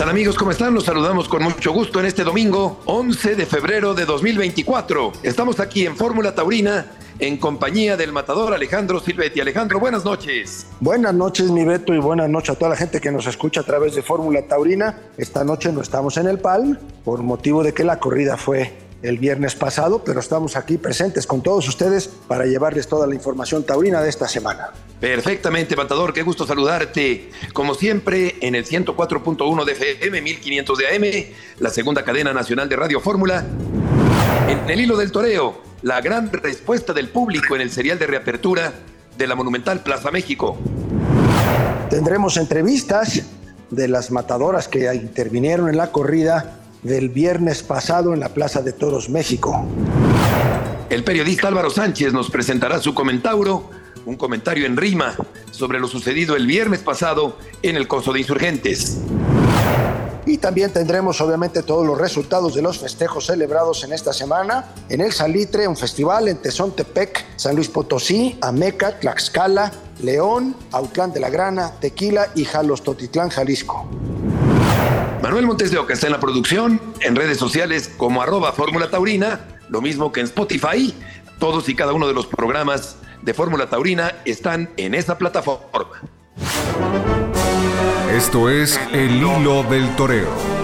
Tal amigos? ¿Cómo están? Los saludamos con mucho gusto en este domingo 11 de febrero de 2024. Estamos aquí en Fórmula Taurina en compañía del matador Alejandro Silvetti. Alejandro, buenas noches. Buenas noches, mi Beto, y buenas noches a toda la gente que nos escucha a través de Fórmula Taurina. Esta noche no estamos en el PAL por motivo de que la corrida fue el viernes pasado, pero estamos aquí presentes con todos ustedes para llevarles toda la información taurina de esta semana. Perfectamente, Matador, qué gusto saludarte. Como siempre, en el 104.1 de FM, 1500 de AM, la segunda cadena nacional de Radio Fórmula. En el hilo del toreo, la gran respuesta del público en el serial de reapertura de la Monumental Plaza México. Tendremos entrevistas de las matadoras que intervinieron en la corrida del viernes pasado en la Plaza de Toros México. El periodista Álvaro Sánchez nos presentará su comentario, un comentario en rima sobre lo sucedido el viernes pasado en el Coso de Insurgentes. Y también tendremos obviamente todos los resultados de los festejos celebrados en esta semana en el Salitre, un festival en Tezontepec, San Luis Potosí, Ameca, Tlaxcala, León, Autlán de la Grana, Tequila y Jalos Totitlán, Jalisco. Manuel Montes de Oca está en la producción, en redes sociales como arroba Fórmula Taurina, lo mismo que en Spotify. Todos y cada uno de los programas de Fórmula Taurina están en esa plataforma. Esto es El Hilo del Toreo.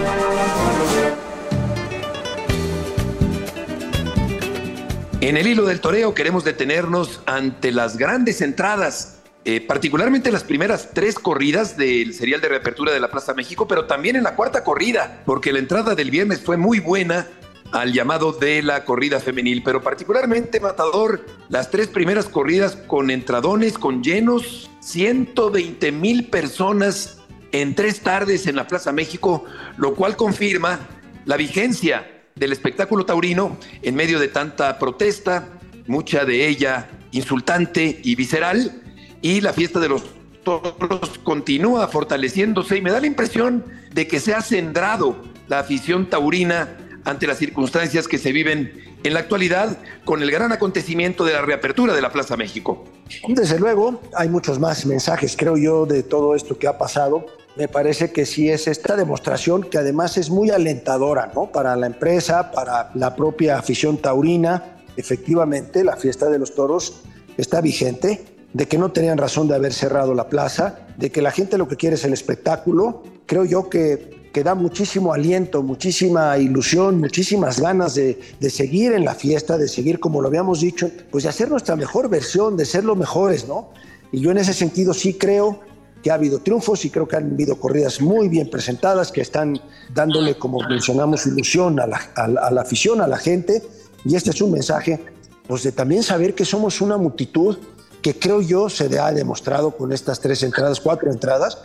En el hilo del toreo queremos detenernos ante las grandes entradas, eh, particularmente las primeras tres corridas del serial de reapertura de la Plaza México, pero también en la cuarta corrida, porque la entrada del viernes fue muy buena al llamado de la corrida femenil, pero particularmente Matador, las tres primeras corridas con entradones, con llenos, 120 mil personas en tres tardes en la Plaza México, lo cual confirma la vigencia del espectáculo taurino en medio de tanta protesta, mucha de ella insultante y visceral, y la fiesta de los toros continúa fortaleciéndose y me da la impresión de que se ha centrado la afición taurina ante las circunstancias que se viven en la actualidad con el gran acontecimiento de la reapertura de la Plaza México. Desde luego, hay muchos más mensajes, creo yo, de todo esto que ha pasado. Me parece que sí es esta demostración que además es muy alentadora, ¿no? Para la empresa, para la propia afición taurina. Efectivamente, la fiesta de los toros está vigente, de que no tenían razón de haber cerrado la plaza, de que la gente lo que quiere es el espectáculo. Creo yo que que da muchísimo aliento, muchísima ilusión, muchísimas ganas de, de, seguir en la fiesta, de seguir, como lo habíamos dicho, pues de hacer nuestra mejor versión, de ser los mejores, ¿no? Y yo en ese sentido sí creo que ha habido triunfos y creo que han habido corridas muy bien presentadas, que están dándole, como mencionamos, ilusión a la, a a la afición, a la gente. Y este es un mensaje, pues de también saber que somos una multitud que creo yo se ha demostrado con estas tres entradas, cuatro entradas,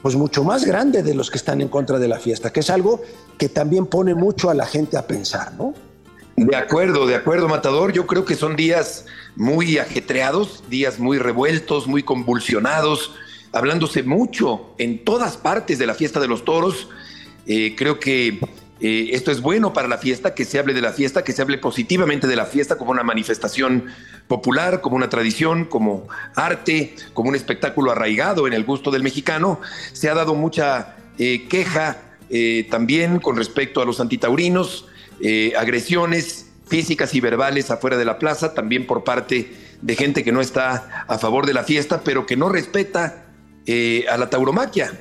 pues mucho más grande de los que están en contra de la fiesta, que es algo que también pone mucho a la gente a pensar, ¿no? De acuerdo, de acuerdo, Matador. Yo creo que son días muy ajetreados, días muy revueltos, muy convulsionados, hablándose mucho en todas partes de la fiesta de los toros. Eh, creo que eh, esto es bueno para la fiesta, que se hable de la fiesta, que se hable positivamente de la fiesta como una manifestación popular, como una tradición, como arte, como un espectáculo arraigado en el gusto del mexicano. Se ha dado mucha eh, queja eh, también con respecto a los antitaurinos, agresiones físicas y verbales afuera de la plaza, también por parte de gente que no está a favor de la fiesta, pero que no respeta a la tauromaquia.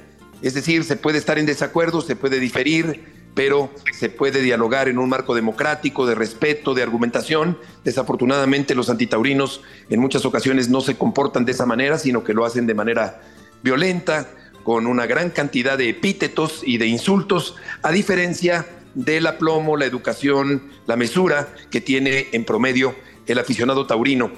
Es decir, se puede estar en desacuerdo, se puede diferir, pero se puede dialogar en un marco democrático, de respeto, de argumentación. Desafortunadamente los antitaurinos en muchas ocasiones no se comportan de esa manera, sino que lo hacen de manera violenta, con una gran cantidad de epítetos y de insultos, a diferencia del aplomo, la educación, la mesura que tiene en promedio el aficionado taurino.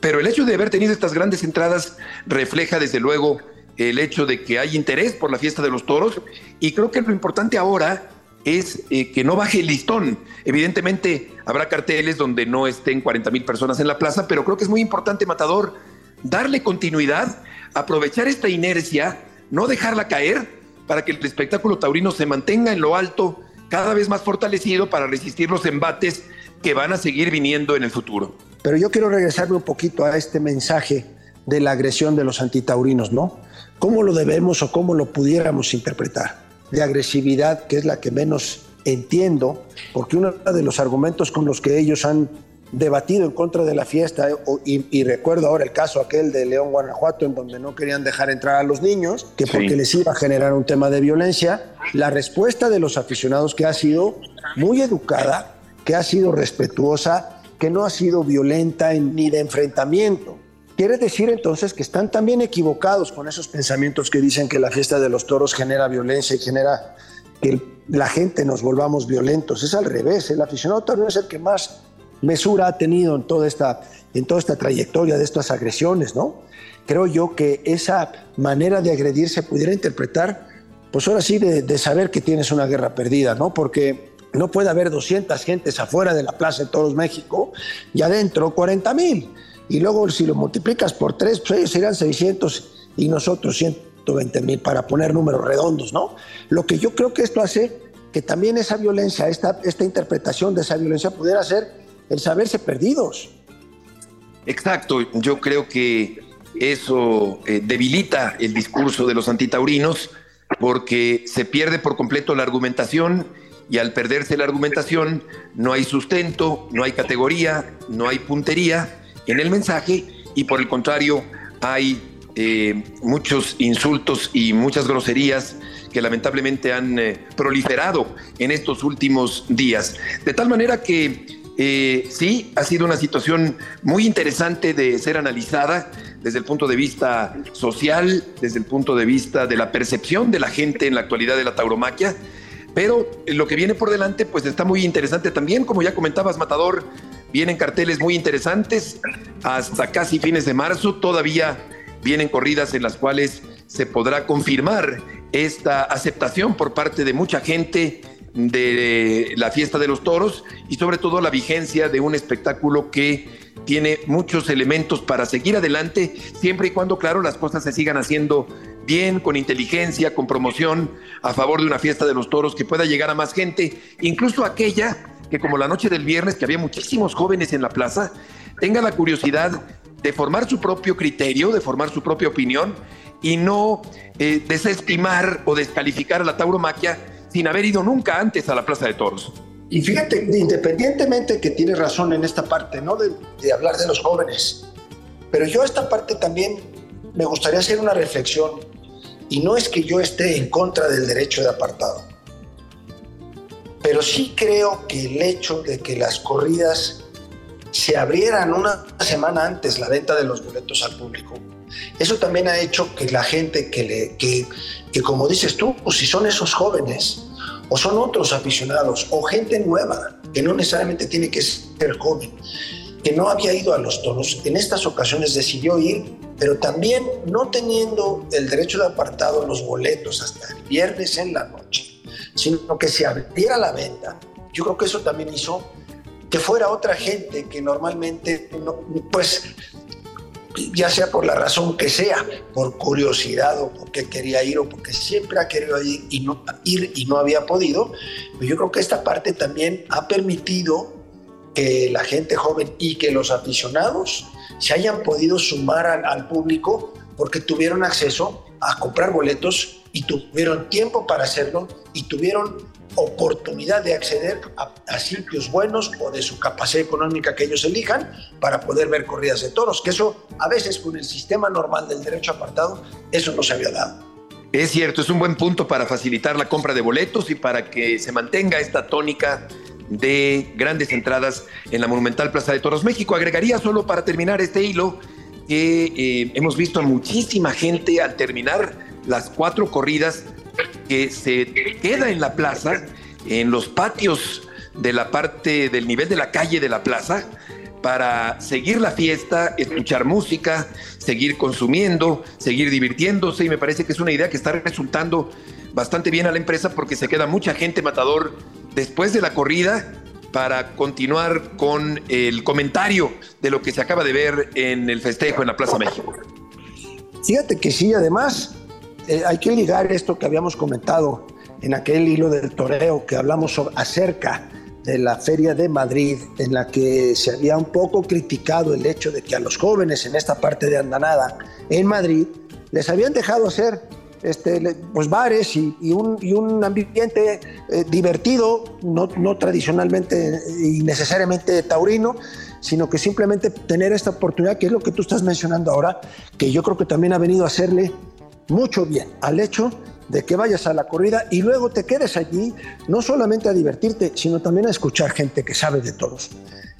Pero el hecho de haber tenido estas grandes entradas refleja desde luego el hecho de que hay interés por la fiesta de los toros y creo que lo importante ahora es eh, que no baje el listón. Evidentemente habrá carteles donde no estén 40 mil personas en la plaza, pero creo que es muy importante, Matador, darle continuidad, aprovechar esta inercia, no dejarla caer para que el espectáculo taurino se mantenga en lo alto, cada vez más fortalecido para resistir los embates que van a seguir viniendo en el futuro. Pero yo quiero regresarme un poquito a este mensaje de la agresión de los antitaurinos, ¿no? ¿Cómo lo debemos o cómo lo pudiéramos interpretar? De agresividad, que es la que menos entiendo, porque uno de los argumentos con los que ellos han debatido en contra de la fiesta, eh, y, recuerdo ahora el caso aquel de León, Guanajuato, en donde no querían dejar entrar a los niños, que porque les iba a generar un tema de violencia, la respuesta de los aficionados que ha sido muy educada, que ha sido respetuosa, que no ha sido violenta ni de enfrentamiento. Quiere decir entonces que están también equivocados con esos pensamientos que dicen que la fiesta de los toros genera violencia y genera que la gente nos volvamos violentos. Es al revés, el aficionado taurino es el que más mesura ha tenido en toda esta, en toda esta trayectoria de estas agresiones, ¿no? Creo yo que esa manera de agredir se pudiera interpretar, pues ahora sí, de, de saber que tienes una guerra perdida, ¿no? Porque no puede haber 200 gentes afuera de la Plaza de Toros México y adentro 40 mil. Y luego si lo multiplicas por tres, pues ellos serían 600 y nosotros 120 mil para poner números redondos, ¿no? Lo que yo creo que esto hace que también esa violencia, esta, esta interpretación de esa violencia pudiera ser el saberse perdidos. Exacto, yo creo que eso eh, debilita el discurso de los antitaurinos porque se pierde por completo la argumentación y al perderse la argumentación no hay sustento, no hay categoría, no hay puntería en el mensaje y por el contrario hay eh, muchos insultos y muchas groserías que lamentablemente han eh, proliferado en estos últimos días. De tal manera que eh, sí, ha sido una situación muy interesante de ser analizada desde el punto de vista social, desde el punto de vista de la percepción de la gente en la actualidad de la tauromaquia. Pero lo que viene por delante, pues está muy interesante también. Como ya comentabas, Matador, vienen carteles muy interesantes hasta casi fines de marzo. Todavía vienen corridas en las cuales se podrá confirmar esta aceptación por parte de mucha gente de la fiesta de los toros y sobre todo la vigencia de un espectáculo que tiene muchos elementos para seguir adelante, siempre y cuando, claro, las cosas se sigan haciendo bien, con inteligencia, con promoción, a favor de una fiesta de los toros que pueda llegar a más gente, incluso aquella que como la noche del viernes, que había muchísimos jóvenes en la plaza, tenga la curiosidad de formar su propio criterio, de formar su propia opinión y no eh, desestimar o descalificar a la tauromaquia sin haber ido nunca antes a la Plaza de Toros. Y fíjate, independientemente que tienes razón en esta parte, ¿no? De, hablar de los jóvenes, pero yo esta parte también me gustaría hacer una reflexión y no es que yo esté en contra del derecho de apartado, pero sí creo que el hecho de que las corridas se abrieran una semana antes la venta de los boletos al público, eso también ha hecho que la gente que, que, que como dices tú, pues si son esos jóvenes o son otros aficionados o gente nueva, que no necesariamente tiene que ser joven, que no había ido a los toros, en estas ocasiones decidió ir, pero también no teniendo el derecho de apartado los boletos hasta el viernes en la noche, sino que se abriera la venta. Yo creo que eso también hizo que fuera otra gente que normalmente, no, pues ya sea por la razón que sea, por curiosidad o porque quería ir o porque siempre ha querido ir y no, ir y no había podido, pues yo creo que esta parte también ha permitido que la gente joven y que los aficionados se hayan podido sumar al, al público porque tuvieron acceso a comprar boletos y tuvieron tiempo para hacerlo y tuvieron oportunidad de acceder a, sitios buenos o de su capacidad económica que ellos elijan para poder ver corridas de toros, que eso a veces con el sistema normal del derecho apartado, eso no se había dado. Es cierto, es un buen punto para facilitar la compra de boletos y para que se mantenga esta tónica de grandes entradas en la Monumental Plaza de Toros México. Agregaría solo para terminar este hilo que eh, hemos visto a muchísima gente al terminar las cuatro corridas que se queda en la plaza, en los patios de la parte del nivel de la calle de la plaza, para seguir la fiesta, escuchar música, seguir consumiendo, seguir divirtiéndose y me parece que es una idea que está resultando bastante bien a la empresa porque se queda mucha gente matador después de la corrida para continuar con el comentario de lo que se acaba de ver en el festejo en la Plaza México. Fíjate que sí, además eh, hay que ligar esto que habíamos comentado en aquel hilo del toreo que hablamos acerca de la Feria de Madrid, en la que se había un poco criticado el hecho de que a los jóvenes en esta parte de Andanada, en Madrid, les habían dejado hacer este, pues bares y, un, ambiente eh, divertido, no, no tradicionalmente y necesariamente taurino, sino que simplemente tener esta oportunidad, que es lo que tú estás mencionando ahora, que yo creo que también ha venido a hacerle mucho bien al hecho de que vayas a la corrida y luego te quedes allí, no solamente a divertirte, sino también a escuchar gente que sabe de todos,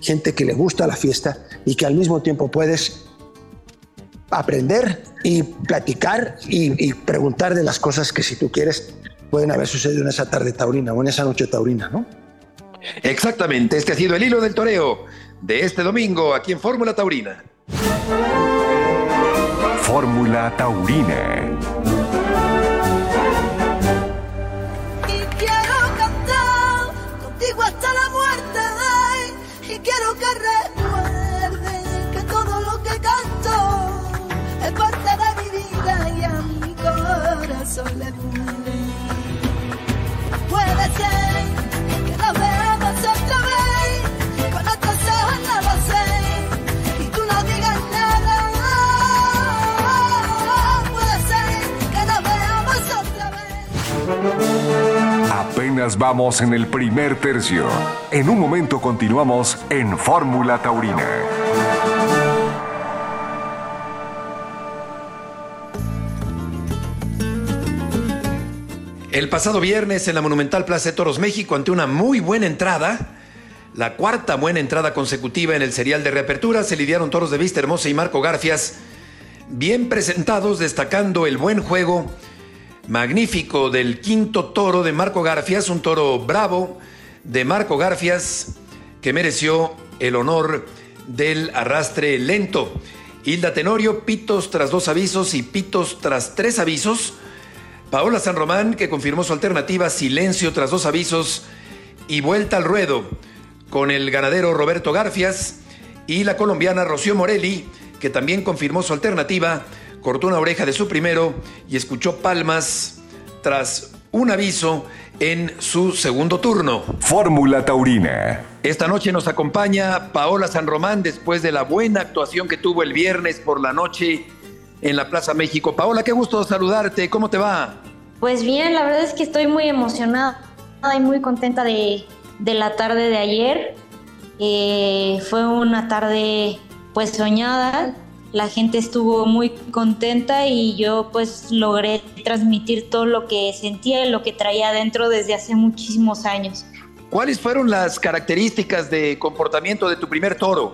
gente que le gusta la fiesta y que al mismo tiempo puedes aprender y platicar y, preguntar de las cosas que si tú quieres pueden haber sucedido en esa tarde taurina o en esa noche taurina, ¿no? Exactamente, este ha sido el hilo del toreo de este domingo aquí en Fórmula Taurina. Fórmula Taurina. Vamos en el primer tercio. En un momento continuamos en Fórmula Taurina. El pasado viernes en la Monumental Plaza de Toros México, ante una muy buena entrada, la cuarta buena entrada consecutiva en el serial de reapertura, se lidiaron toros de Vista Hermosa y Marco Garfias, bien presentados, destacando el buen juego magnífico del quinto toro de Marco Garfias, un toro bravo de Marco Garfias que mereció el honor del arrastre lento. Hilda Tenorio, pitos tras dos avisos y pitos tras tres avisos. Paola San Román, que confirmó su alternativa, silencio tras dos avisos y vuelta al ruedo con el ganadero Roberto Garfias y la colombiana Rocío Morelli, que también confirmó su alternativa, cortó una oreja de su primero y escuchó palmas tras un aviso en su segundo turno. Fórmula Taurina. Esta noche nos acompaña Paola San Román después de la buena actuación que tuvo el viernes por la noche en la Plaza México. Paola, qué gusto saludarte. ¿Cómo te va? Pues bien, la verdad es que estoy muy emocionada y muy contenta de, la tarde de ayer. Eh, fue una tarde pues soñada, la gente estuvo muy contenta y yo pues logré transmitir todo lo que sentía y lo que traía adentro desde hace muchísimos años. ¿Cuáles fueron las características de comportamiento de tu primer toro?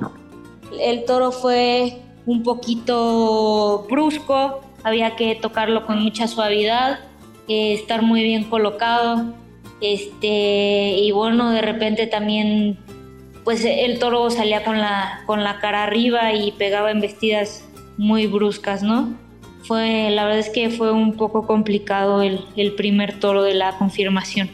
El toro fue un poquito brusco, había que tocarlo con mucha suavidad, eh, estar muy bien colocado, este, y bueno, de repente también pues el toro salía con la, con la cara arriba y pegaba embestidas muy bruscas, ¿no? Fue, la verdad es que fue un poco complicado el, el primer toro de la confirmación.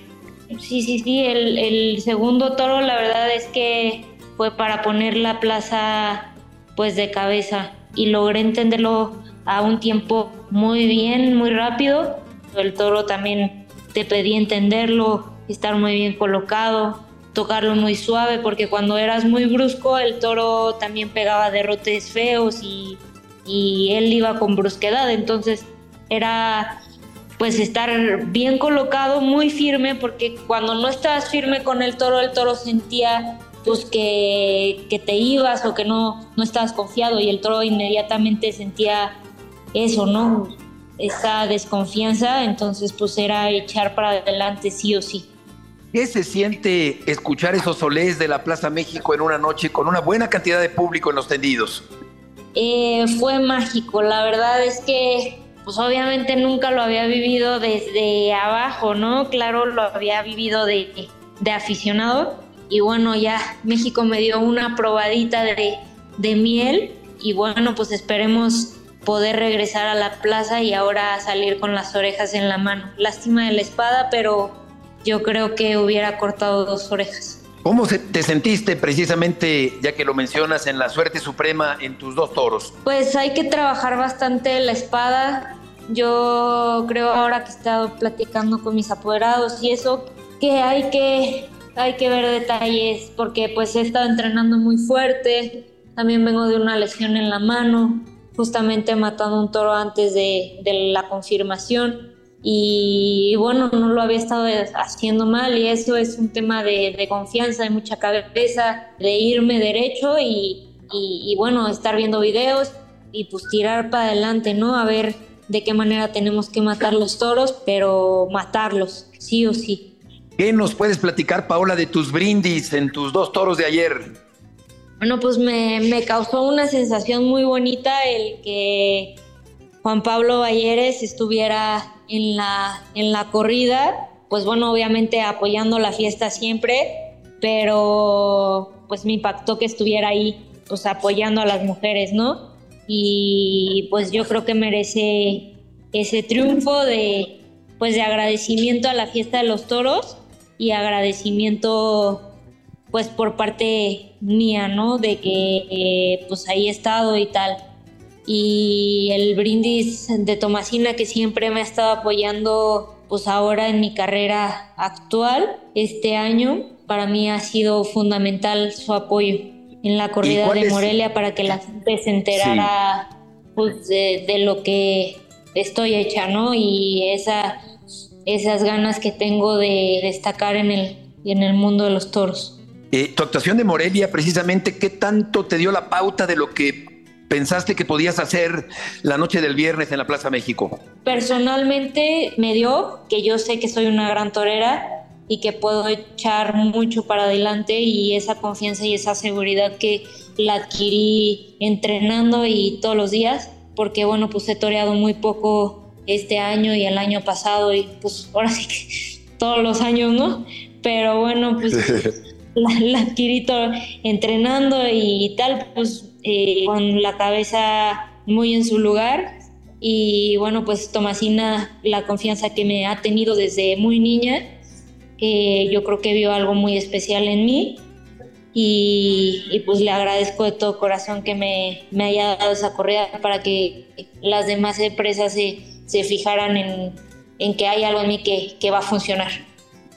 Sí, sí, sí, el, el, segundo toro la verdad es que fue para poner la plaza pues de cabeza y logré entenderlo a un tiempo muy bien, muy rápido. El toro también te pedí entenderlo, estar muy bien colocado, tocarlo muy suave, porque cuando eras muy brusco el toro también pegaba derrotes feos y, y él iba con brusquedad, entonces era pues estar bien colocado, muy firme, porque cuando no estabas firme con el toro, el toro sentía pues que, que, te ibas o que no, no estabas confiado y el toro inmediatamente sentía eso, ¿no? Esa desconfianza, entonces pues era echar para adelante sí o sí. ¿Qué se siente escuchar esos solés de la Plaza México en una noche con una buena cantidad de público en los tendidos? Eh, fue mágico, la verdad es que pues obviamente nunca lo había vivido desde abajo, ¿no? Claro, lo había vivido de, de aficionado y bueno, ya México me dio una probadita de, de miel y bueno, pues esperemos poder regresar a la plaza y ahora salir con las orejas en la mano. Lástima de la espada, pero yo creo que hubiera cortado dos orejas. ¿Cómo te sentiste precisamente, ya que lo mencionas, en la suerte suprema en tus dos toros? Pues hay que trabajar bastante la espada. Yo creo ahora que he estado platicando con mis apoderados y eso, que hay que, hay que ver detalles, porque pues he estado entrenando muy fuerte, también vengo de una lesión en la mano, justamente matando un toro antes de, de la confirmación y bueno, no lo había estado haciendo mal y eso es un tema de, confianza, de mucha cabeza, de irme derecho y, y, bueno, estar viendo videos y pues tirar para adelante, ¿no? A ver de qué manera tenemos que matar los toros, pero matarlos, sí o sí. ¿Qué nos puedes platicar, Paola, de tus brindis en tus dos toros de ayer? Bueno, pues me, me causó una sensación muy bonita el que Juan Pablo Balleres estuviera en la, en la corrida, pues bueno, obviamente apoyando la fiesta siempre, pero pues me impactó que estuviera ahí, pues apoyando a las mujeres, ¿no? Y pues yo creo que merece ese triunfo de, pues de agradecimiento a la fiesta de los toros y agradecimiento pues por parte mía, ¿no? De que eh, pues ahí he estado y tal y el brindis de Tomasina que siempre me ha estado apoyando pues ahora en mi carrera actual este año para mí ha sido fundamental su apoyo en la corrida de Morelia para que la gente se enterara pues, de, lo que estoy hecha no y esa esas ganas que tengo de destacar en el en el mundo de los toros. Eh, tu actuación de Morelia precisamente qué tanto te dio la pauta de lo que pensaste que podías hacer la noche del viernes en la Plaza México? Personalmente me dio que yo sé que soy una gran torera y que puedo echar mucho para adelante y esa confianza y esa seguridad que la adquirí entrenando y todos los días, porque bueno, pues he toreado muy poco este año y el año pasado y pues ahora sí que todos los años, ¿no? Pero bueno, pues la, la adquirí entrenando y tal, pues eh, con la cabeza muy en su lugar. Y bueno, pues Tomasina, la confianza que me ha tenido desde muy niña, yo creo que vio algo muy especial en mí. Y, pues le agradezco de todo corazón que me, me, haya dado esa corrida para que las demás empresas se, se fijaran en, en, que hay algo en mí que, que va a funcionar.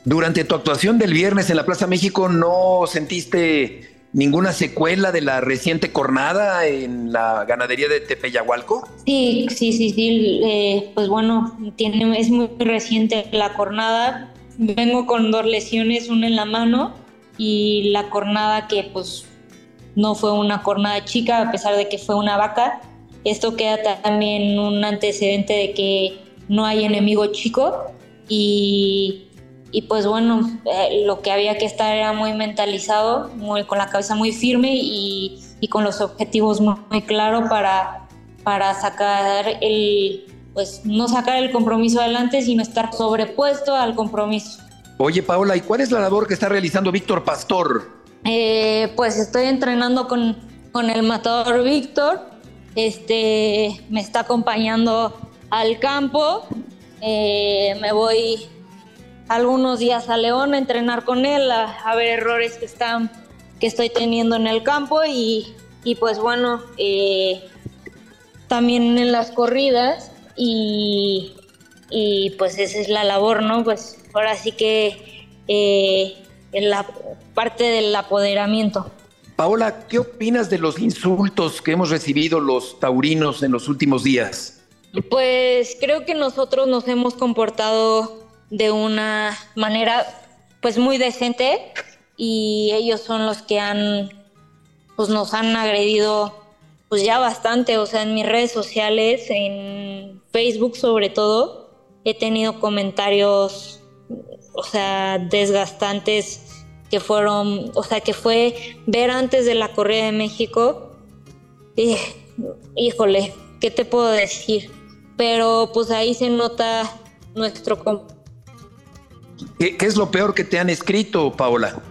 Durante tu actuación del viernes en la Plaza México, ¿no sentiste ninguna secuela de la reciente cornada en la ganadería de Tepeyahualco? Sí, sí, sí, sí. Eh, pues bueno, tiene, es muy reciente la cornada. Vengo con dos lesiones, una en la mano y la cornada que pues no fue una cornada chica a pesar de que fue una vaca. Esto queda también un antecedente de que no hay enemigo chico y y pues bueno, eh, lo que había que estar era muy mentalizado, muy, con la cabeza muy firme y, y con los objetivos muy, claros para, para sacar el, pues no sacar el compromiso adelante, sino estar sobrepuesto al compromiso. Oye Paola, ¿y cuál es la labor que está realizando Víctor Pastor? Eh, pues estoy entrenando con, con el matador Víctor, este, me está acompañando al campo, eh, me voy algunos días a León a entrenar con él, a, ver errores que, están, que estoy teniendo en el campo y, y pues bueno, eh, también en las corridas y, y, pues esa es la labor, ¿no? Pues ahora sí que eh, en la parte del apoderamiento. Paola, ¿qué opinas de los insultos que hemos recibido los taurinos en los últimos días? Pues creo que nosotros nos hemos comportado de una manera pues muy decente y ellos son los que han pues nos han agredido pues ya bastante, o sea, en mis redes sociales, en Facebook sobre todo, he tenido comentarios o sea, desgastantes que fueron, o sea, que fue ver antes de la corrida de México, híjole, ¿qué te puedo decir? Pero pues ahí se nota nuestro ¿Qué, es lo peor que te han escrito, Paola?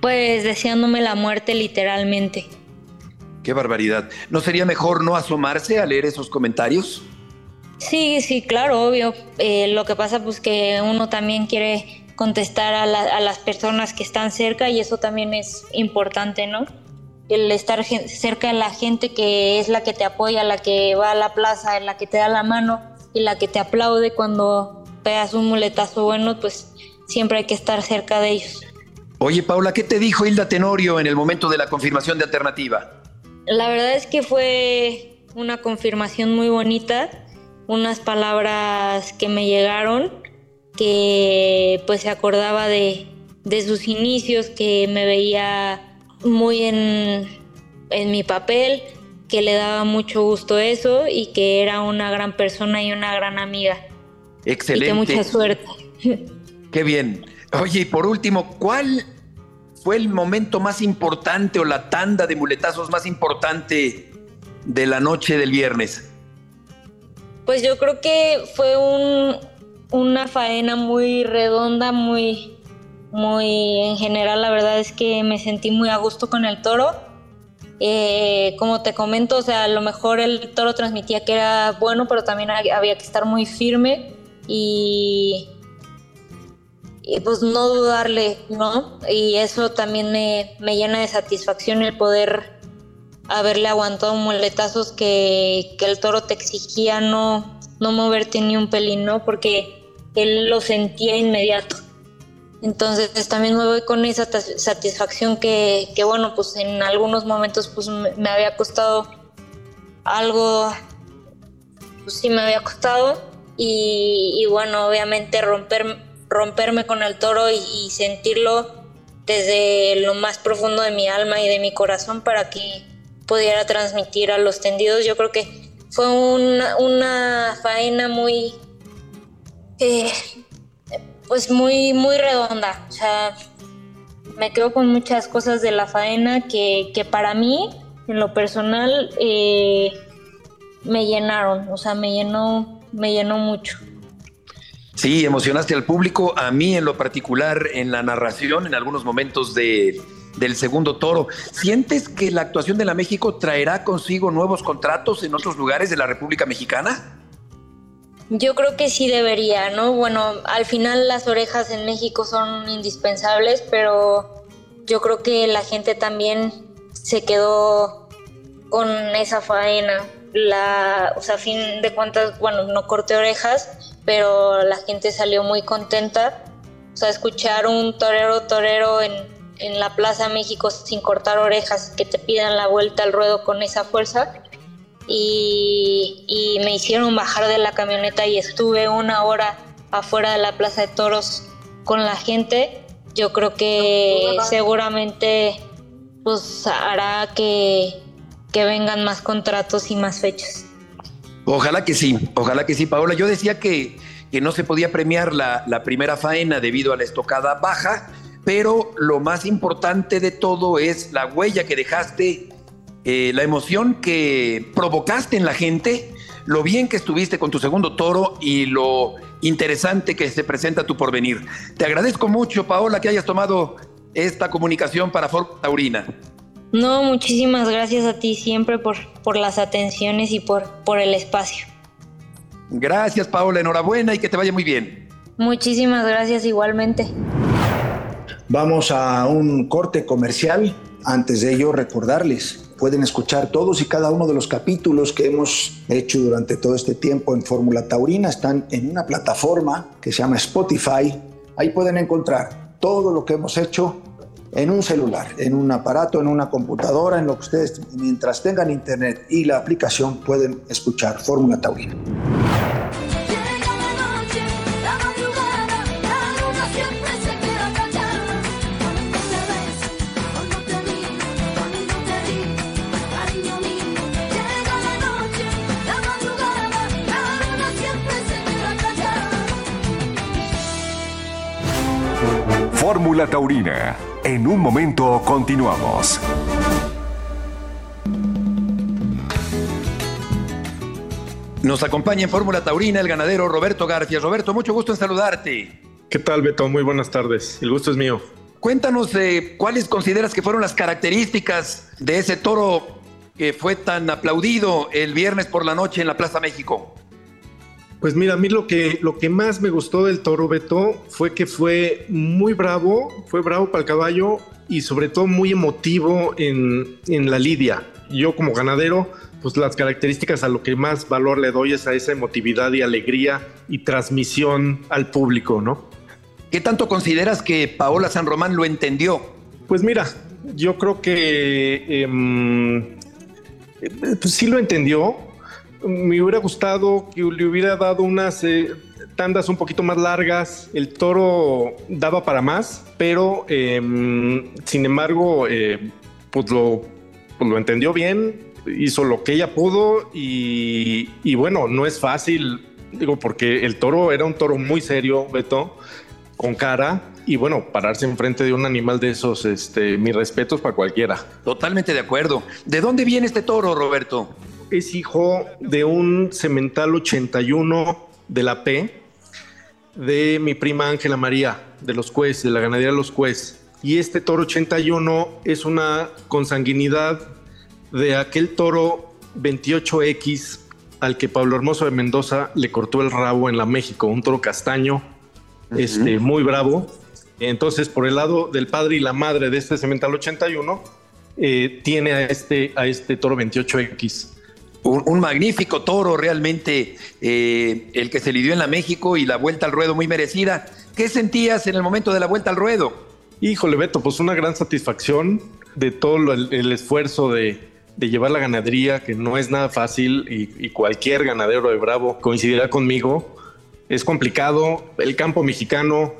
Pues deseándome la muerte literalmente. Qué barbaridad. ¿No sería mejor no asomarse a leer esos comentarios? Sí, sí, claro, obvio. Eh, lo que pasa pues que uno también quiere contestar a, a, las personas que están cerca y eso también es importante, ¿no? El estar cerca de la gente que es la que te apoya, la que va a la plaza, la que te da la mano y la que te aplaude cuando pegas un muletazo bueno, pues siempre hay que estar cerca de ellos. Oye, Paula, ¿qué te dijo Hilda Tenorio en el momento de la confirmación de alternativa? La verdad es que fue una confirmación muy bonita, unas palabras que me llegaron, que pues se acordaba de, de sus inicios, que me veía muy en, en mi papel, que le daba mucho gusto eso y que era una gran persona y una gran amiga. Excelente. Y que mucha suerte. Qué bien. Oye, y por último, ¿cuál fue el momento más importante o la tanda de muletazos más importante de la noche del viernes? Pues yo creo que fue un, una faena muy redonda, muy, muy en general. La verdad es que me sentí muy a gusto con el toro. Eh, como te comento, o sea, a lo mejor el toro transmitía que era bueno, pero también había que estar muy firme y y pues no dudarle, ¿no? Y eso también me, llena de satisfacción el poder haberle aguantado muletazos que, que, el toro te exigía no, no moverte ni un pelín, ¿no? Porque él lo sentía inmediato. Entonces también me voy con esa satisfacción que, que bueno, pues en algunos momentos pues me, había costado algo, pues sí me había costado y bueno, obviamente romper romperme con el toro y, sentirlo desde lo más profundo de mi alma y de mi corazón para que pudiera transmitir a los tendidos. Yo creo que fue una, faena muy, eh, pues muy, muy redonda. O sea, me quedo con muchas cosas de la faena que, para mí, en lo personal, eh, me llenaron. O sea, me llenó, me llenó mucho. Sí, emocionaste al público, a mí en lo particular en la narración, en algunos momentos de, del segundo toro. ¿Sientes que la actuación de la México traerá consigo nuevos contratos en otros lugares de la República Mexicana? Yo creo que sí debería, ¿no? Bueno, al final las orejas en México son indispensables, pero yo creo que la gente también se quedó con esa faena. La, o sea, a fin de cuentas, bueno, no corté orejas, pero la gente salió muy contenta. O sea, escuchar un torero torero en, en la Plaza México sin cortar orejas, que te pidan la vuelta al ruedo con esa fuerza. Y, y, me hicieron bajar de la camioneta y estuve una hora afuera de la Plaza de Toros con la gente. Yo creo que seguramente pues hará que, que vengan más contratos y más fechas. Ojalá que sí, ojalá que sí, Paola. Yo decía que, que no se podía premiar la, la primera faena debido a la estocada baja, pero lo más importante de todo es la huella que dejaste, eh, la emoción que provocaste en la gente, lo bien que estuviste con tu segundo toro y lo interesante que se presenta tu porvenir. Te agradezco mucho, Paola, que hayas tomado esta comunicación para Ford Taurina. No, muchísimas gracias a ti siempre por, por las atenciones y por, por el espacio. Gracias, Paola. Enhorabuena y que te vaya muy bien. Muchísimas gracias igualmente. Vamos a un corte comercial. Antes de ello, recordarles, pueden escuchar todos y cada uno de los capítulos que hemos hecho durante todo este tiempo en Fórmula Taurina. Están en una plataforma que se llama Spotify. Ahí pueden encontrar todo lo que hemos hecho en un celular, en un aparato, en una computadora, en lo que ustedes, mientras tengan internet y la aplicación, pueden escuchar Fórmula Taurina. Fórmula Taurina. En un momento continuamos. Nos acompaña en Fórmula Taurina el ganadero Roberto García. Roberto, mucho gusto en saludarte. ¿Qué tal, Beto? Muy buenas tardes. El gusto es mío. Cuéntanos eh, cuáles consideras que fueron las características de ese toro que fue tan aplaudido el viernes por la noche en la Plaza México? Pues mira, a mí lo que, lo que más me gustó del toro Beto fue que fue muy bravo, fue bravo para el caballo y sobre todo muy emotivo en, en la lidia. Yo como ganadero, pues las características a lo que más valor le doy es a esa emotividad y alegría y transmisión al público, ¿no? ¿Qué tanto consideras que Paola San Román lo entendió? Pues mira, yo creo que em, pues sí lo entendió. Me hubiera gustado que le hubiera dado unas eh, tandas un poquito más largas. El toro daba para más, pero em, sin embargo, eh, pues, lo, pues lo entendió bien, hizo lo que ella pudo y, y bueno, no es fácil, digo, porque el toro era un toro muy serio, Beto, con cara y bueno, pararse enfrente de un animal de esos, este, mis respetos para cualquiera. Totalmente de acuerdo. ¿De dónde viene este toro, Roberto? Es hijo de un cemental 81 de la P, de mi prima Ángela María, de los Cues, de la ganadería de los Cues. Y este toro 81 es una consanguinidad de aquel toro 28X al que Pablo Hermoso de Mendoza le cortó el rabo en la México, un toro castaño, este, muy bravo. Entonces, por el lado del padre y la madre de este cemental 81, eh, tiene a este, a este toro 28X. Un, magnífico toro, realmente, eh, el que se lidió en la México y la vuelta al ruedo muy merecida. ¿Qué sentías en el momento de la vuelta al ruedo? Híjole, Beto, pues una gran satisfacción de todo el, esfuerzo de, llevar la ganadería, que no es nada fácil y, cualquier ganadero de Bravo coincidirá conmigo. Es complicado. El campo mexicano,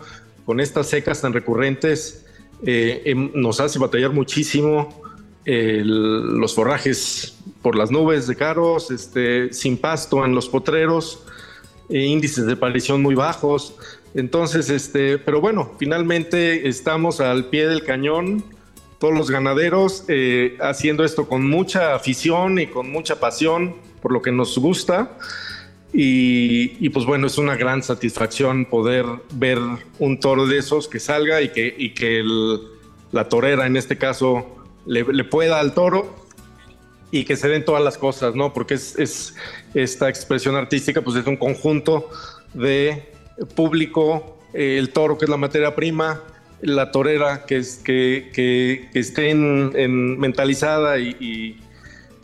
con estas secas tan recurrentes, eh, em- nos hace batallar muchísimo. Los forrajes por las nubes de caros, este, sin pasto en los potreros, eh, índices de aparición muy bajos. Entonces, este, pero bueno, finalmente estamos al pie del cañón, todos los ganaderos eh, haciendo esto con mucha afición y con mucha pasión por lo que nos gusta. Y, y, pues bueno, es una gran satisfacción poder ver un toro de esos que salga y que, y que la torera en este caso le pueda al toro y que se den todas las cosas, ¿no? Porque es, es esta expresión artística, pues es un conjunto de público, eh, el toro que es la materia prima, la torera que, es, que, que, que esté en, en mentalizada y, y,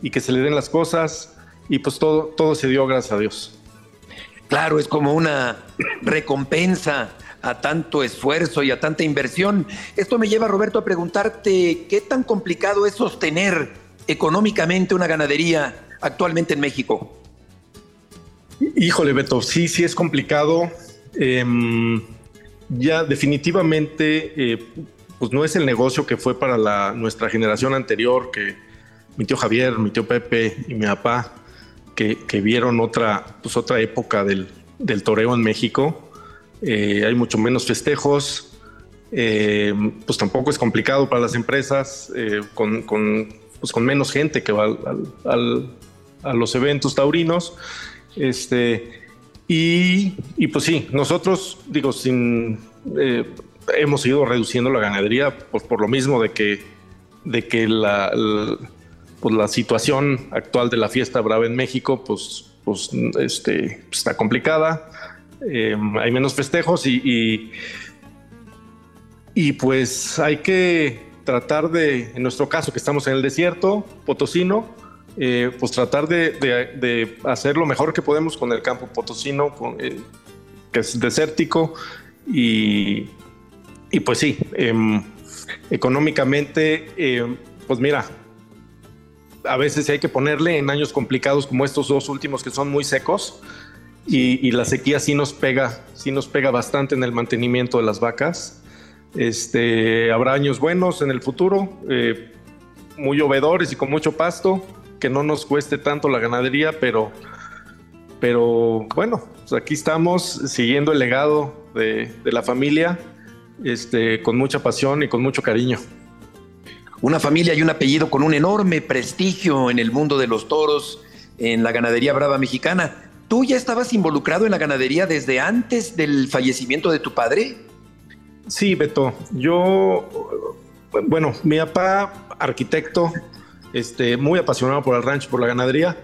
y que se le den las cosas y pues todo, todo se dio gracias a Dios. Claro, es como una recompensa a tanto esfuerzo y a tanta inversión. Esto me lleva, Roberto, a preguntarte qué tan complicado es sostener económicamente una ganadería actualmente en México. Híjole, Beto, sí, sí es complicado. Eh, ya definitivamente, eh, pues no es el negocio que fue para la, nuestra generación anterior, que mi tío Javier, mi tío Pepe y mi papá, que, que vieron otra, pues otra época del, del toreo en México. Eh, hay mucho menos festejos, eh, pues tampoco es complicado para las empresas, con, con, pues con menos gente que va al, a los eventos taurinos. Este, y, y, pues sí, nosotros, digo, sin, eh, hemos ido reduciendo la ganadería por lo mismo de que, de que la, pues la situación actual de la fiesta brava en México, pues, pues este, está complicada. Eh, hay menos festejos y, y, pues hay que tratar de, en nuestro caso que estamos en el desierto potosino, eh, pues tratar de, hacer lo mejor que podemos con el campo potosino, eh, que es desértico y, y pues sí, eh, económicamente, eh, pues mira, a veces hay que ponerle en años complicados como estos dos últimos que son muy secos y, y, la sequía sí nos pega, sí nos pega bastante en el mantenimiento de las vacas. Este, habrá años buenos en el futuro, eh, muy llovedores y con mucho pasto, que no nos cueste tanto la ganadería, pero, pero bueno, pues aquí estamos siguiendo el legado de, la familia, este, con mucha pasión y con mucho cariño. Una familia y un apellido con un enorme prestigio en el mundo de los toros, en la ganadería brava mexicana. ¿Tú ya estabas involucrado en la ganadería desde antes del fallecimiento de tu padre? Sí, Beto. Yo, bueno, mi papá, arquitecto, este, muy apasionado por el rancho, por la ganadería,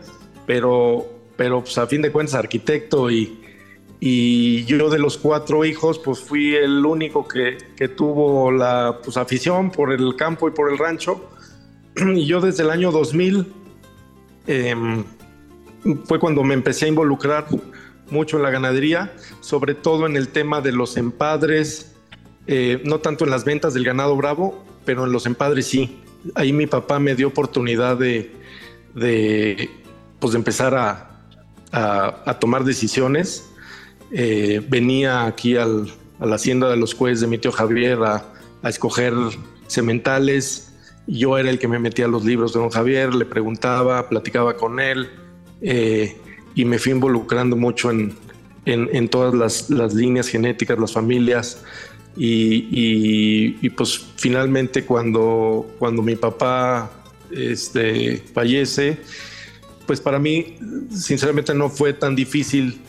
pero, pero pues a fin de cuentas arquitecto y, y yo de los cuatro hijos pues fui el único que, que tuvo la pues, afición por el campo y por el rancho. Y yo desde el año 2000 em, fue cuando me empecé a involucrar mucho en la ganadería, sobre todo en el tema de los empadres, eh, no tanto en las ventas del ganado bravo, pero en los empadres sí. Ahí mi papá me dio oportunidad de, de, pues, empezar a, tomar decisiones. Eh, venía aquí a la hacienda de los jueces de mi tío Javier a, escoger sementales. Yo era el que me metía los libros de don Javier, le preguntaba, platicaba con él. Eh, y me fui involucrando mucho en, en, todas las, las, líneas genéticas, las familias. Y, y, pues finalmente cuando, cuando mi papá este, fallece, pues para mí sinceramente no fue tan difícil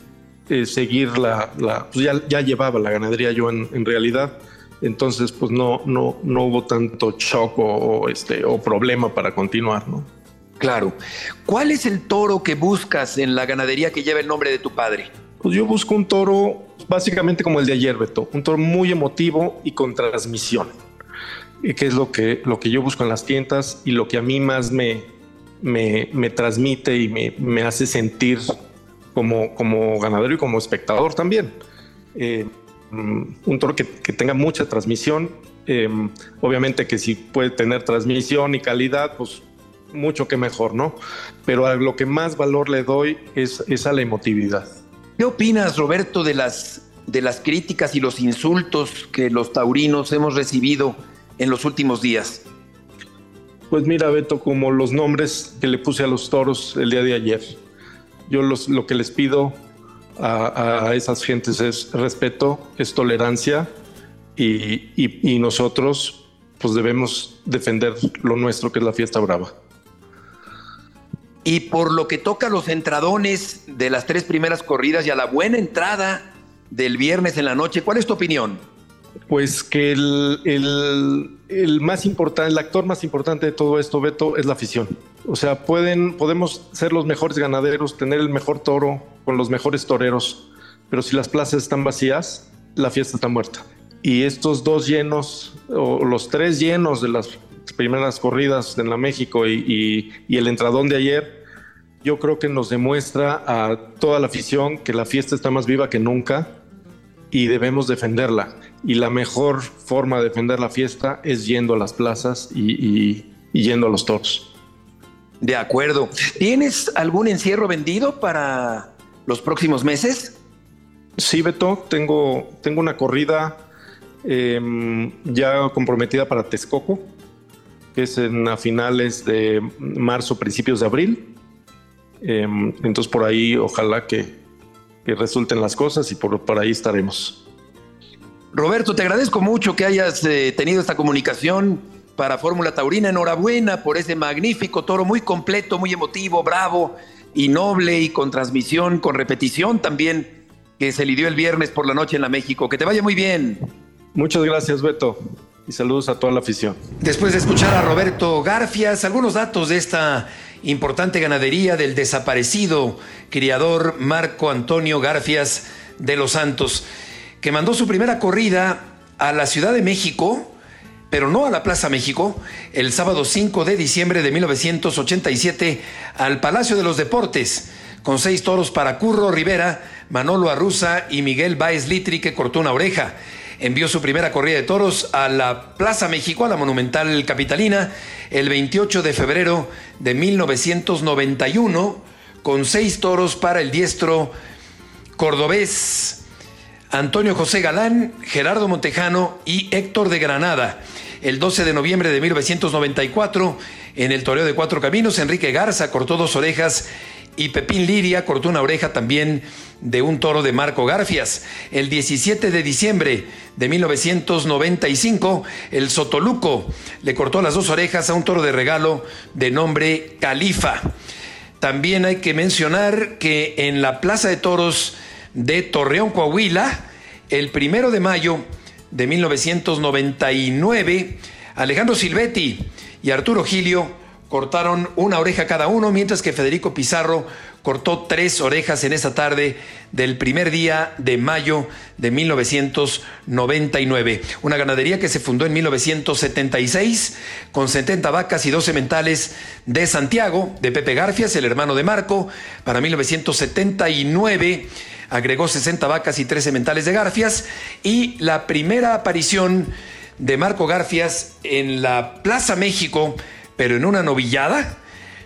eh, seguir la, la pues ya, ya, llevaba la ganadería yo en, en, realidad, entonces pues no, no, no hubo tanto shock o, este, o problema para continuar, ¿no? Claro. ¿Cuál es el toro que buscas en la ganadería que lleva el nombre de tu padre? Pues yo busco un toro básicamente como el de ayer, Beto, un toro muy emotivo y con transmisión, que es lo que, lo que yo busco en las tiendas y lo que a mí más me, me, transmite y me, hace sentir como, como ganadero y como espectador también. Eh, mm, un toro que, tenga mucha transmisión, eh, obviamente que si puede tener transmisión y calidad, pues mucho que mejor, ¿no? Pero a lo que más valor le doy es, es a la emotividad. ¿Qué opinas, Roberto, de las, de las críticas y los insultos que los taurinos hemos recibido en los últimos días? Pues mira, Beto, como los nombres que le puse a los toros el día de ayer. Yo lo que les pido a, a esas gentes es respeto, es tolerancia y, y, y nosotros pues debemos defender lo nuestro, que es la fiesta brava. Y por lo que toca a los entradones de las tres primeras corridas y a la buena entrada del viernes en la noche, ¿cuál es tu opinión? Pues que el, el, más importante, el actor más importante de todo esto, Beto, es la afición. O sea, pueden, podemos ser los mejores ganaderos, tener el mejor toro con los mejores toreros, pero si las plazas están vacías, la fiesta está muerta. Y estos dos llenos, o los tres llenos de las primeras corridas en la México y, el entradón de ayer, yo creo que nos demuestra a toda la afición que la fiesta está más viva que nunca y debemos defenderla. Y la mejor forma de defender la fiesta es yendo a las plazas y, yendo a los toros. De acuerdo. ¿Tienes algún encierro vendido para los próximos meses? Sí, Beto, tengo, tengo una corrida em, ya comprometida para Texcoco que es en a finales de marzo, principios de abril. Em, entonces por ahí ojalá que, resulten las cosas y por, por ahí estaremos. Roberto, te agradezco mucho que hayas eh, tenido esta comunicación para Fórmula Taurina. Enhorabuena por ese magnífico toro, muy completo, muy emotivo, bravo y noble y con transmisión, con repetición también, que se lidió el viernes por la noche en la México. Que te vaya muy bien. Muchas gracias, Beto y saludos a toda la afición. Después de escuchar a Roberto Garfias, algunos datos de esta importante ganadería del desaparecido criador Marco Antonio Garfias de los Santos, que mandó su primera corrida a la Ciudad de México, pero no a la Plaza México, el sábado 5 de diciembre de 1987 al Palacio de los Deportes, con seis toros para Curro Rivera, Manolo Arruza y Miguel Baez Litri, que cortó una oreja envió su primera corrida de toros a la Plaza México, a la Monumental Capitalina, el 28 de febrero de 1991, con seis toros para el diestro cordobés Antonio José Galán, Gerardo Montejano y Héctor de Granada. El 12 de noviembre de 1994, en el toreo de Cuatro Caminos, Enrique Garza cortó dos orejas y Pepín Liria cortó una oreja también de un toro de Marco Garfias. El 17 de diciembre de 1995, el Sotoluco le cortó las dos orejas a un toro de regalo de nombre Califa. También hay que mencionar que en la Plaza de Toros de Torreón, Coahuila, el primero de mayo de 1999, Alejandro Silvetti y Arturo Gilio cortaron una oreja cada uno, mientras que Federico Pizarro cortó tres orejas en esa tarde del primer día de mayo de 1999. Una ganadería que se fundó en 1976 con 70 vacas y 12 mentales de Santiago, de Pepe Garfias, el hermano de Marco. Para 1979 agregó 60 vacas y 13 mentales de Garfias y la primera aparición de Marco Garfias en la Plaza México pero en una novillada,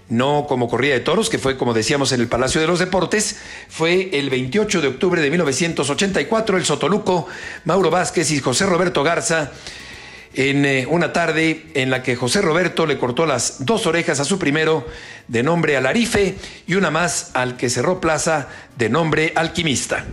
no como corrida de toros, que fue como decíamos en el Palacio de los Deportes, fue el 28 de octubre de 1984, el Sotoluco, Mauro Vázquez y José Roberto Garza, en eh, una tarde en la que José Roberto le cortó las dos orejas a su primero, de nombre Alarife, y una más al que cerró plaza, de nombre Alquimista.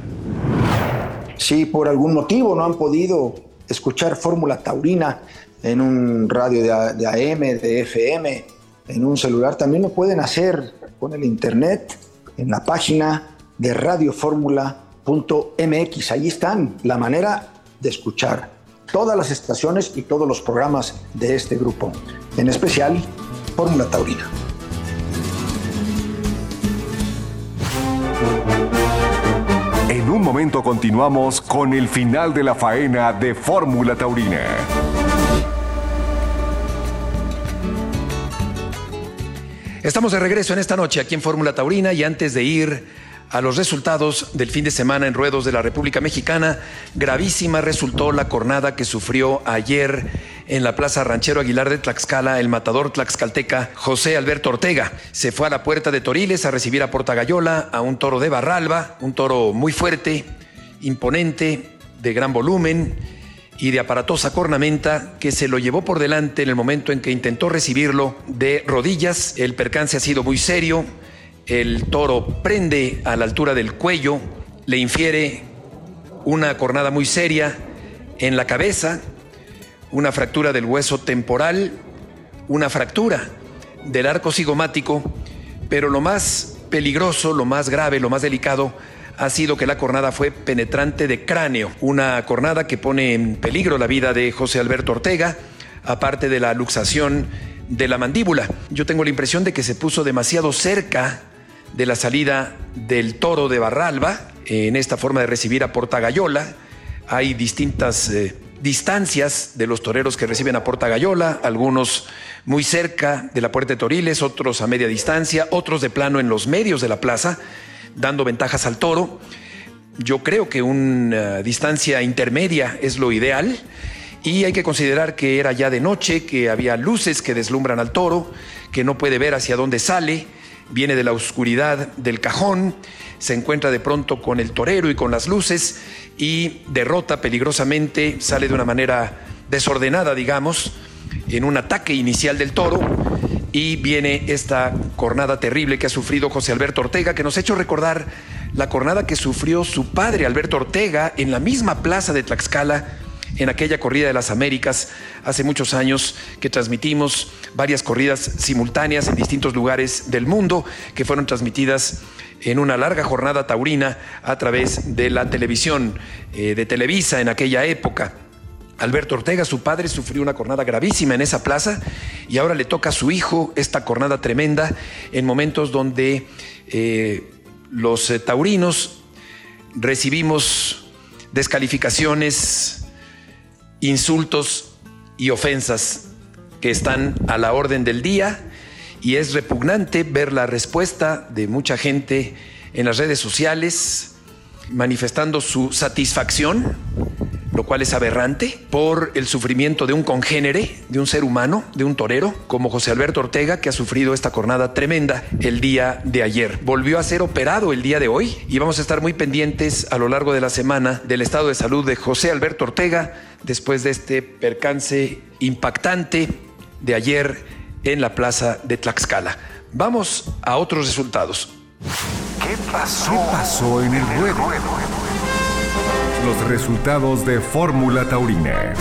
Si por algún motivo no han podido escuchar Fórmula Taurina, en un radio de, AM, de FM, en un celular. También lo pueden hacer con el internet en la página de radioformula.mx. Ahí están la manera de escuchar todas las estaciones y todos los programas de este grupo, en especial Fórmula Taurina. En un momento continuamos con el final de la faena de Fórmula Taurina. Estamos de regreso en esta noche aquí en Fórmula Taurina y antes de ir a los resultados del fin de semana en ruedos de la República Mexicana, gravísima resultó la cornada que sufrió ayer en la Plaza Ranchero Aguilar de Tlaxcala el matador tlaxcalteca José Alberto Ortega. Se fue a la puerta de Toriles a recibir a Portagayola, a un toro de Barralba, un toro muy fuerte, imponente, de gran volumen y de aparatosa cornamenta que se lo llevó por delante en el momento en que intentó recibirlo de rodillas. El percance ha sido muy serio. El toro prende a la altura del cuello, le infiere una cornada muy seria en la cabeza, una fractura del hueso temporal, una fractura del arco cigomático, pero lo más peligroso, lo más grave, lo más delicado ha sido que la cornada fue penetrante de cráneo, una cornada que pone en peligro la vida de José Alberto Ortega, aparte de la luxación de la mandíbula. Yo tengo la impresión de que se puso demasiado cerca de la salida del toro de Barralba en esta forma de recibir a Portagayola. Hay distintas eh, distancias de los toreros que reciben a Portagayola, algunos muy cerca de la puerta de Toriles, otros a media distancia, otros de plano en los medios de la plaza dando ventajas al toro. Yo creo que una distancia intermedia es lo ideal y hay que considerar que era ya de noche, que había luces que deslumbran al toro, que no puede ver hacia dónde sale, viene de la oscuridad del cajón, se encuentra de pronto con el torero y con las luces y derrota peligrosamente, sale de una manera desordenada, digamos, en un ataque inicial del toro y viene esta cornada terrible que ha sufrido José Alberto Ortega, que nos ha hecho recordar la cornada que sufrió su padre Alberto Ortega en la misma plaza de Tlaxcala, en aquella corrida de las Américas hace muchos años que transmitimos varias corridas simultáneas en distintos lugares del mundo que fueron transmitidas en una larga jornada taurina a través de la televisión eh, de Televisa en aquella época. Alberto Ortega, su padre, sufrió una cornada gravísima en esa plaza y ahora le toca a su hijo esta cornada tremenda en momentos donde eh, los eh, taurinos recibimos descalificaciones, insultos y ofensas que están a la orden del día y es repugnante ver la respuesta de mucha gente en las redes sociales manifestando su satisfacción lo cual es aberrante, por el sufrimiento de un congénere, de un ser humano, de un torero, como José Alberto Ortega, que ha sufrido esta jornada tremenda el día de ayer. Volvió a ser operado el día de hoy y vamos a estar muy pendientes a lo largo de la semana del estado de salud de José Alberto Ortega después de este percance impactante de ayer en la plaza de Tlaxcala. Vamos a otros resultados. ¿Qué pasó? ¿Qué pasó en el ruedo? Los resultados de Fórmula Taurina.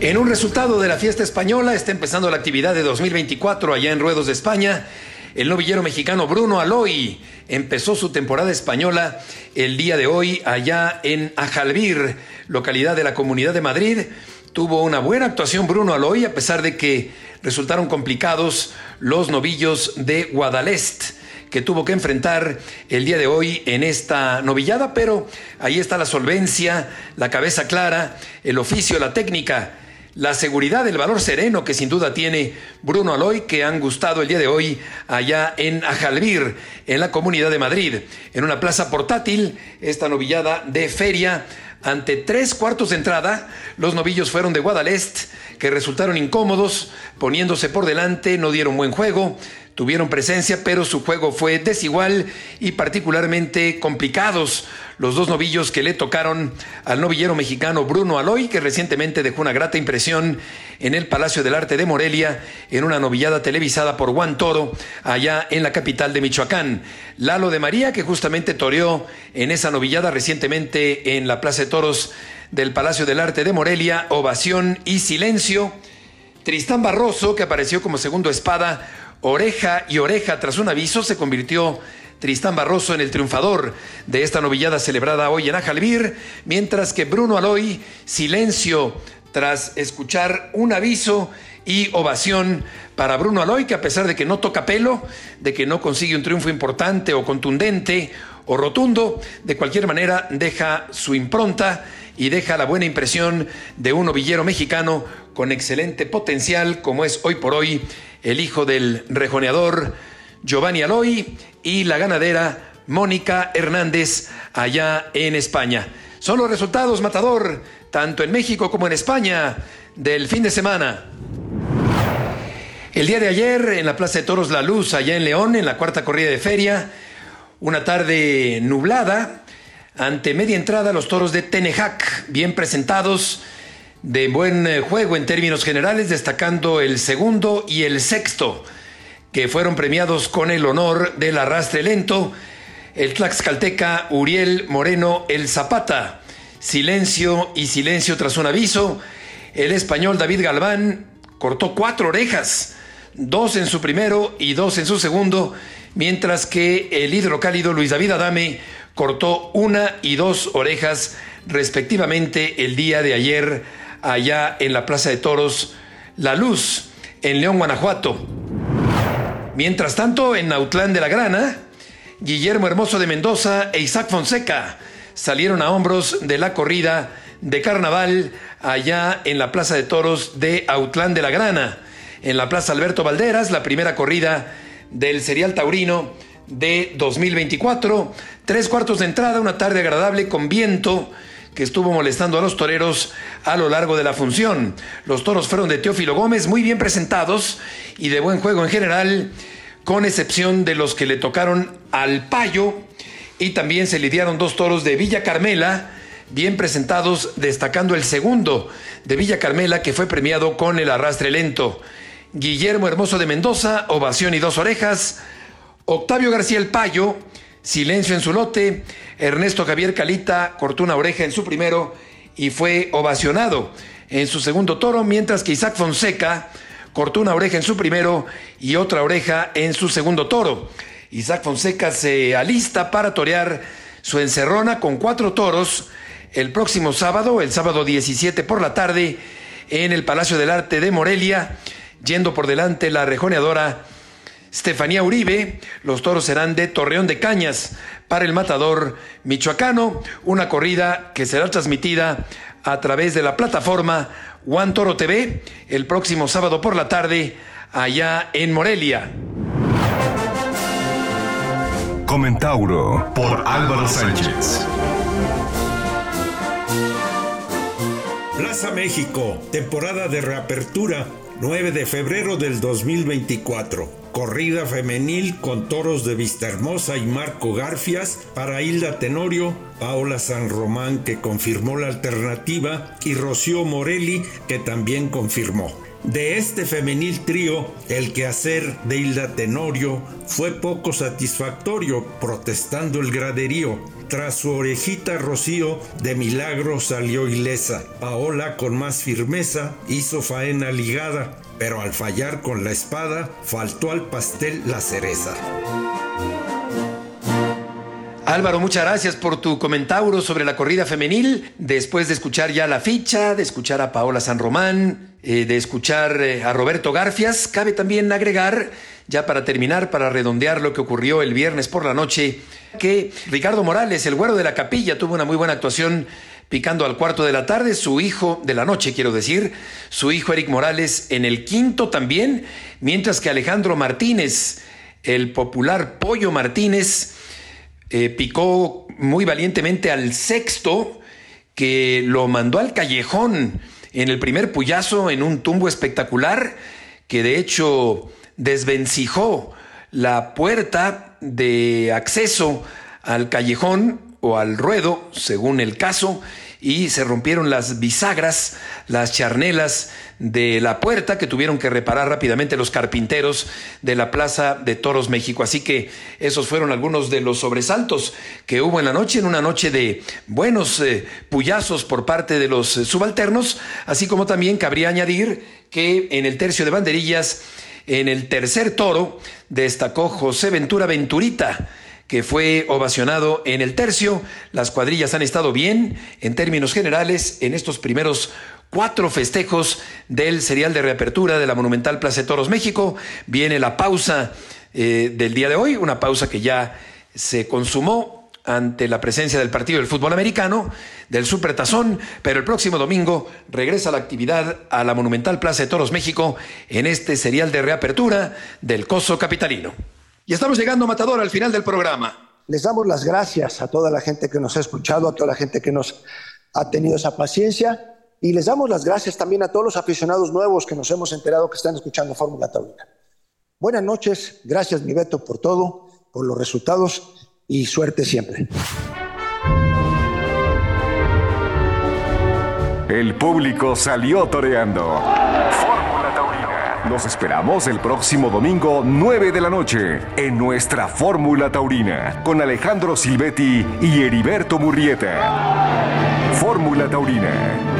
En un resultado de la fiesta española está empezando la actividad de 2024 allá en Ruedos de España. El novillero mexicano Bruno Aloy empezó su temporada española el día de hoy allá en Ajalbir, localidad de la Comunidad de Madrid, tuvo una buena actuación Bruno Aloy, a pesar de que resultaron complicados los novillos de Guadalest que tuvo que enfrentar el día de hoy en esta novillada, pero ahí está la solvencia, la cabeza clara, el oficio, la técnica, la seguridad, el valor sereno que sin duda tiene Bruno Aloy, que han gustado el día de hoy allá en Ajalbir, en la Comunidad de Madrid, en una plaza portátil, esta novillada de feria. Ante tres cuartos de entrada, los novillos fueron de Guadalest, que resultaron incómodos, poniéndose por delante, no dieron buen juego, tuvieron presencia, pero su juego fue desigual y particularmente complicados. Los dos novillos que le tocaron al novillero mexicano Bruno Aloy, que recientemente dejó una grata impresión en el Palacio del Arte de Morelia, en una novillada televisada por Juan Toro, allá en la capital de Michoacán. Lalo de María, que justamente toreó en esa novillada recientemente en la Plaza de Toros del Palacio del Arte de Morelia, ovación y silencio. Tristán Barroso, que apareció como segundo espada, oreja y oreja tras un aviso, se convirtió Tristán Barroso en el triunfador de esta novillada celebrada hoy en Ajalbir, mientras que Bruno Aloy, silencio tras escuchar un aviso y ovación para Bruno Aloy, que a pesar de que no toca pelo, de que no consigue un triunfo importante o contundente o rotundo, de cualquier manera deja su impronta y deja la buena impresión de un novillero mexicano con excelente potencial, como es hoy por hoy el hijo del rejoneador Giovanni Aloy y la ganadera Mónica Hernández allá en España. Son los resultados, Matador, tanto en México como en España, del fin de semana. El día de ayer, en la Plaza de Toros La Luz, allá en León, en la cuarta corrida de feria, una tarde nublada, ante media entrada los toros de Tenejac, bien presentados, de buen eh, juego en términos generales, destacando el segundo y el sexto, que fueron premiados con el honor del arrastre lento, el Tlaxcalteca Uriel Moreno El Zapata, silencio y silencio tras un aviso, el español David Galván cortó cuatro orejas, dos en su primero y dos en su segundo, mientras que el hidrocálido Luis David Adame cortó una y dos orejas respectivamente el día de ayer allá en la Plaza de Toros La Luz, en León, Guanajuato. Mientras tanto, en Nautlán de la Grana, Guillermo Hermoso de Mendoza e Isaac Fonseca salieron a hombros de la corrida de carnaval allá en la Plaza de Toros de Autlán de la Grana. En la Plaza Alberto Valderas, la primera corrida del serial taurino de 2024. Tres cuartos de entrada, una tarde agradable con viento que estuvo molestando a los toreros a lo largo de la función. Los toros fueron de Teófilo Gómez muy bien presentados y de buen juego en general, con excepción de los que le tocaron al payo y también se lidiaron dos toros de Villa Carmela, bien presentados, destacando el segundo de Villa Carmela que fue premiado con el arrastre lento. Guillermo Hermoso de Mendoza, ovación y dos orejas. Octavio García el Payo, silencio en su lote. Ernesto Javier Calita cortó una oreja en su primero y fue ovacionado en su segundo toro, mientras que Isaac Fonseca cortó una oreja en su primero y otra oreja en su segundo toro. Isaac Fonseca se alista para torear su encerrona con cuatro toros el próximo sábado, el sábado 17 por la tarde, en el Palacio del Arte de Morelia, yendo por delante la rejoneadora Estefanía Uribe. Los toros serán de Torreón de Cañas para el matador michoacano. Una corrida que será transmitida a través de la plataforma One Toro TV el próximo sábado por la tarde allá en Morelia. Comentauro por Álvaro Sánchez. Plaza México, temporada de reapertura, 9 de febrero del 2024 corrida femenil con toros de Vista Hermosa y Marco Garfias para Hilda Tenorio, Paola San Román que confirmó la alternativa y Rocío Morelli que también confirmó. De este femenil trío, el quehacer de Hilda Tenorio fue poco satisfactorio, protestando el graderío. Tras su orejita Rocío, de milagro salió ilesa. Paola, con más firmeza, hizo faena ligada, pero al fallar con la espada, faltó al pastel la cereza. Álvaro, muchas gracias por tu comentario sobre la corrida femenil. Después de escuchar ya la ficha, de escuchar a Paola San Román, eh, de escuchar eh, a Roberto Garfias, cabe también agregar, ya para terminar, para redondear lo que ocurrió el viernes por la noche, que Ricardo Morales, el güero de la capilla, tuvo una muy buena actuación picando al cuarto de la tarde, su hijo de la noche, quiero decir, su hijo Eric Morales en el quinto también, mientras que Alejandro Martínez, el popular Pollo Martínez, eh, picó muy valientemente al sexto, que lo mandó al callejón en el primer puyazo en un tumbo espectacular, que de hecho desvencijó la puerta de acceso al callejón o al ruedo, según el caso, y se rompieron las bisagras, las charnelas de la puerta que tuvieron que reparar rápidamente los carpinteros de la Plaza de Toros México. Así que esos fueron algunos de los sobresaltos que hubo en la noche, en una noche de buenos eh, puyazos por parte de los eh, subalternos, así como también cabría añadir que en el tercio de banderillas, en el tercer toro, destacó José Ventura Venturita que fue ovacionado en el tercio. Las cuadrillas han estado bien en términos generales en estos primeros cuatro festejos del serial de reapertura de la Monumental Plaza de Toros México. Viene la pausa eh, del día de hoy, una pausa que ya se consumó ante la presencia del partido del fútbol americano, del Supertazón, pero el próximo domingo regresa la actividad a la Monumental Plaza de Toros México en este serial de reapertura del Coso Capitalino. Y estamos llegando, Matador, al final del programa. Les damos las gracias a toda la gente que nos ha escuchado, a toda la gente que nos ha tenido esa paciencia y les damos las gracias también a todos los aficionados nuevos que nos hemos enterado que están escuchando Fórmula Taurina. Buenas noches, gracias mi Beto por todo, por los resultados y suerte siempre. El público salió toreando. Nos esperamos el próximo domingo 9 de la noche en nuestra Fórmula Taurina con Alejandro Silvetti y Heriberto Murrieta. Fórmula Taurina